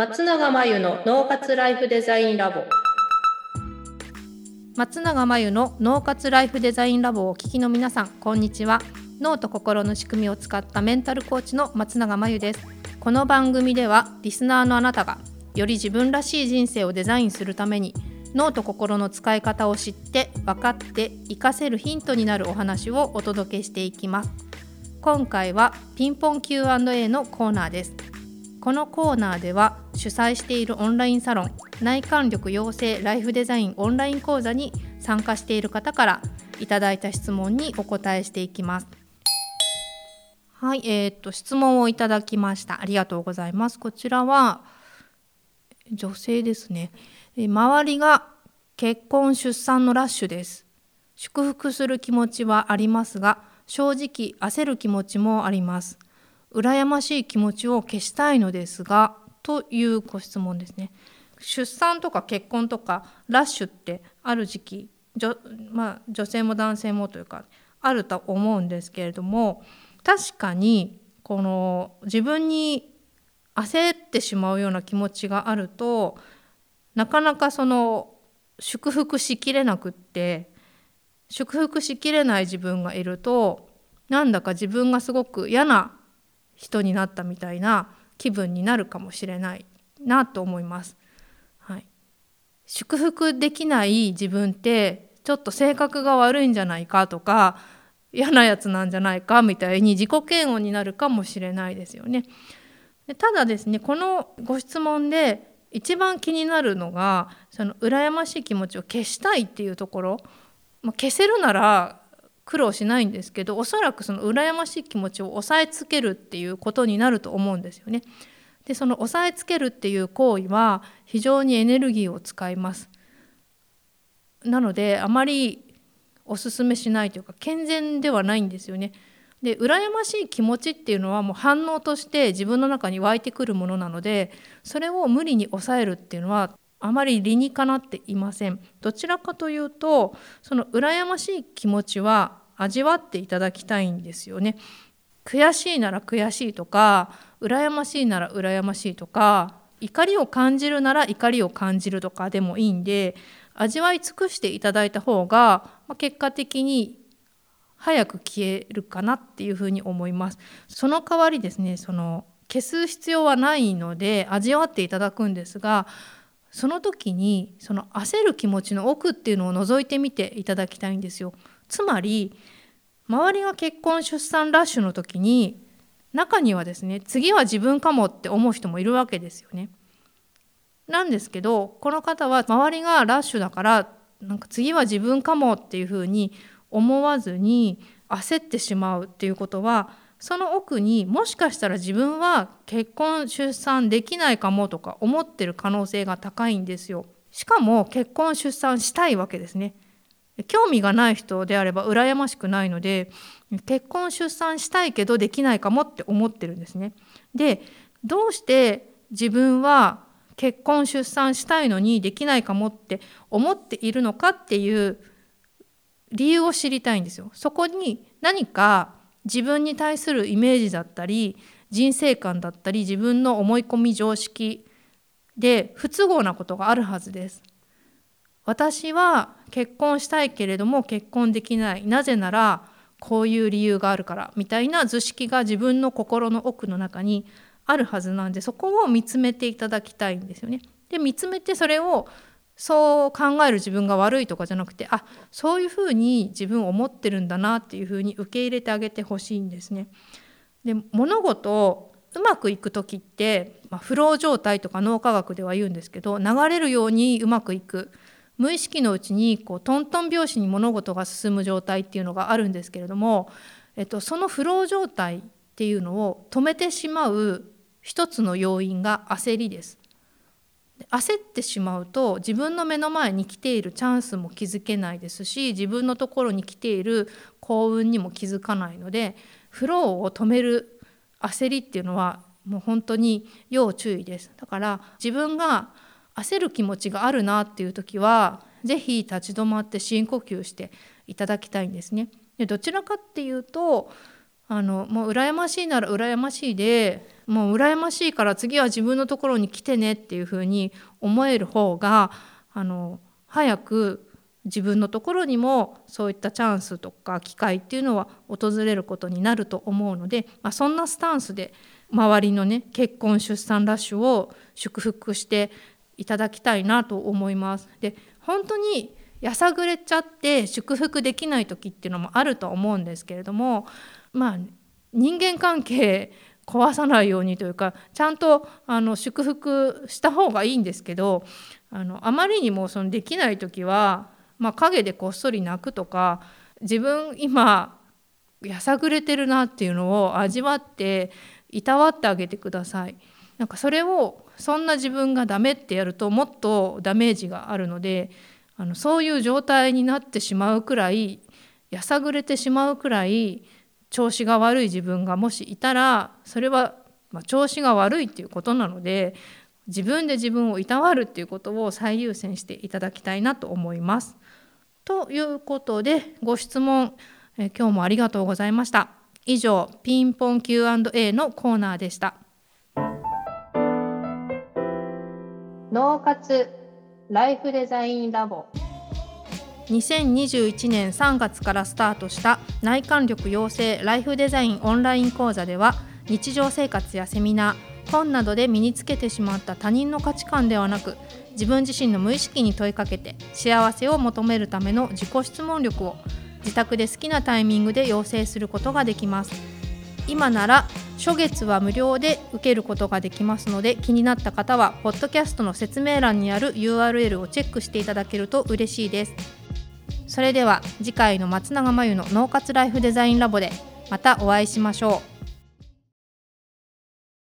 松永真由の脳活ライフデザインラボ。松永真由の脳活ライフデザインラボをお聞きの皆さんこんにちは。脳と心の仕組みを使ったメンタルコーチの松永真由です。この番組ではリスナーのあなたがより自分らしい人生をデザインするために脳と心の使い方を知って分かって活かせるヒントになるお話をお届けしていきます。今回はピンポン Q&A のコーナーです。このコーナーでは主催しているオンラインサロン内観力養成ライフデザインオンライン講座に参加している方からいただいた質問にお答えしていきます。はい、えー、っと質問をいただきました。ありがとうございます。こちらは女性ですね。周りが結婚出産のラッシュです。祝福する気持ちはありますが正直焦る気持ちもあります。羨ましい気持ちを消したいのですがというご質問ですね。出産とか結婚とかラッシュってある時期女,、まあ、女性も男性もというかあると思うんですけれども確かにこの自分に焦ってしまうような気持ちがあるとなかなかその祝福しきれなくって祝福しきれない自分がいるとなんだか自分がすごく嫌な人になったみたいな気分になるかもしれないなと思います。はい、祝福できない自分ってちょっと性格が悪いんじゃないかとか嫌なやつなんじゃないかみたいに自己嫌悪になるかもしれないですよね。でただですねこのご質問で一番気になるのがその羨ましい気持ちを消したいっていうところ、まあ、消せるなら苦労しないんですけどおそらくその羨ましい気持ちを抑えつけるっていうことになると思うんですよね。でその押さえつけるっていう行為は非常にエネルギーを使います。なのであまりおすすめしないというか健全ではないんですよね。で羨ましい気持ちっていうのはもう反応として自分の中に湧いてくるものなのでそれを無理に抑えるっていうのはあまり理にかなっていません。どちらかというとその羨ましい気持ちは味わっていただきたいんですよね。悔しいなら悔しいとか羨ましいなら羨ましいとか怒りを感じるなら怒りを感じるとかでもいいんで味わい尽くしていただいた方が、まあ、結果的に早く消えるかなっていうふうに思います。その代わりですねその消す必要はないので味わっていただくんですがその時にその焦る気持ちの奥っていうのを覗いてみていただきたいんですよ。つまり周りが結婚出産ラッシュの時に中にはですね次は自分かもって思う人もいるわけですよね。なんですけどこの方は周りがラッシュだからなんか次は自分かもっていうふうに思わずに焦ってしまうっていうことはその奥にもしかしたら自分は結婚出産できないかもとか思ってる可能性が高いんですよ。しかも結婚出産したいわけですね。興味がない人であれば羨ましくないので結婚出産したいけどできないかもって思ってるんですね。でどうして自分は結婚出産したいのにできないかもって思っているのかっていう理由を知りたいんですよ。そこに何か自分に対するイメージだったり人生観だったり自分の思い込み常識で不都合なことがあるはずです。私は結婚したいけれども結婚できないなぜならこういう理由があるからみたいな図式が自分の心の奥の中にあるはずなんでそこを見つめていただきたいんですよね。で見つめてそれをそう考える自分が悪いとかじゃなくてあそういうふうに自分を思ってるんだなっていうふうに受け入れてあげてほしいんですね。で物事をうまくいく時って、まあ、フロー状態とか脳科学では言うんですけど流れるようにうまくいく無意識のうちにこうトントン拍子に物事が進む状態っていうのがあるんですけれども、えっと、そのフロー状態っていうのを止めてしまう一つの要因が焦りです。焦ってしまうと自分の目の前に来ているチャンスも気づけないですし自分のところに来ている幸運にも気づかないのでフローを止める焦りっていうのはもう本当に要注意ですだから自分が焦る気持ちがあるなっていう時は是非立ち止まって深呼吸していただきたいんですね。でどちらかっていうとあのもう羨ましいなら羨ましいでもう羨ましいから次は自分のところに来てねっていうふうに思える方があの早く自分のところにもそういったチャンスとか機会っていうのは訪れることになると思うので、まあ、そんなスタンスで周りのね結婚出産ラッシュを祝福していただきたいなと思います。で本当にやさぐれちゃって祝福できない時っていうのもあると思うんですけれどもまあ人間関係壊さないようにというかちゃんとあの祝福した方がいいんですけどあのあまりにもそのできない時はまあ、陰でこっそり泣くとか自分今やさぐれてるなっていうのを味わっていたわってあげてください。なんかそれをそんな自分がダメってやるともっとダメージがあるのであのそういう状態になってしまうくらいやさぐれてしまうくらい調子が悪い自分がもしいたらそれは、ま調子が悪いっていうことなので自分で自分をいたわるっていうことを最優先していただきたいなと思います。ということでご質問、え今日もありがとうございました。以上ピンポン Q&A のコーナーでした。脳活ライフデザインラボ2021年3月からスタートした内観力養成ライフデザインオンライン講座では日常生活やセミナー本などで身につけてしまった他人の価値観ではなく自分自身の無意識に問いかけて幸せを求めるための自己質問力を自宅で好きなタイミングで養成することができます。今なら初月は無料で受けることができますので気になった方はポッドキャストの説明欄にある URL をチェックしていただけると嬉しいです。それでは次回の松永真由の脳活ライフデザインラボでまたお会いしましょう。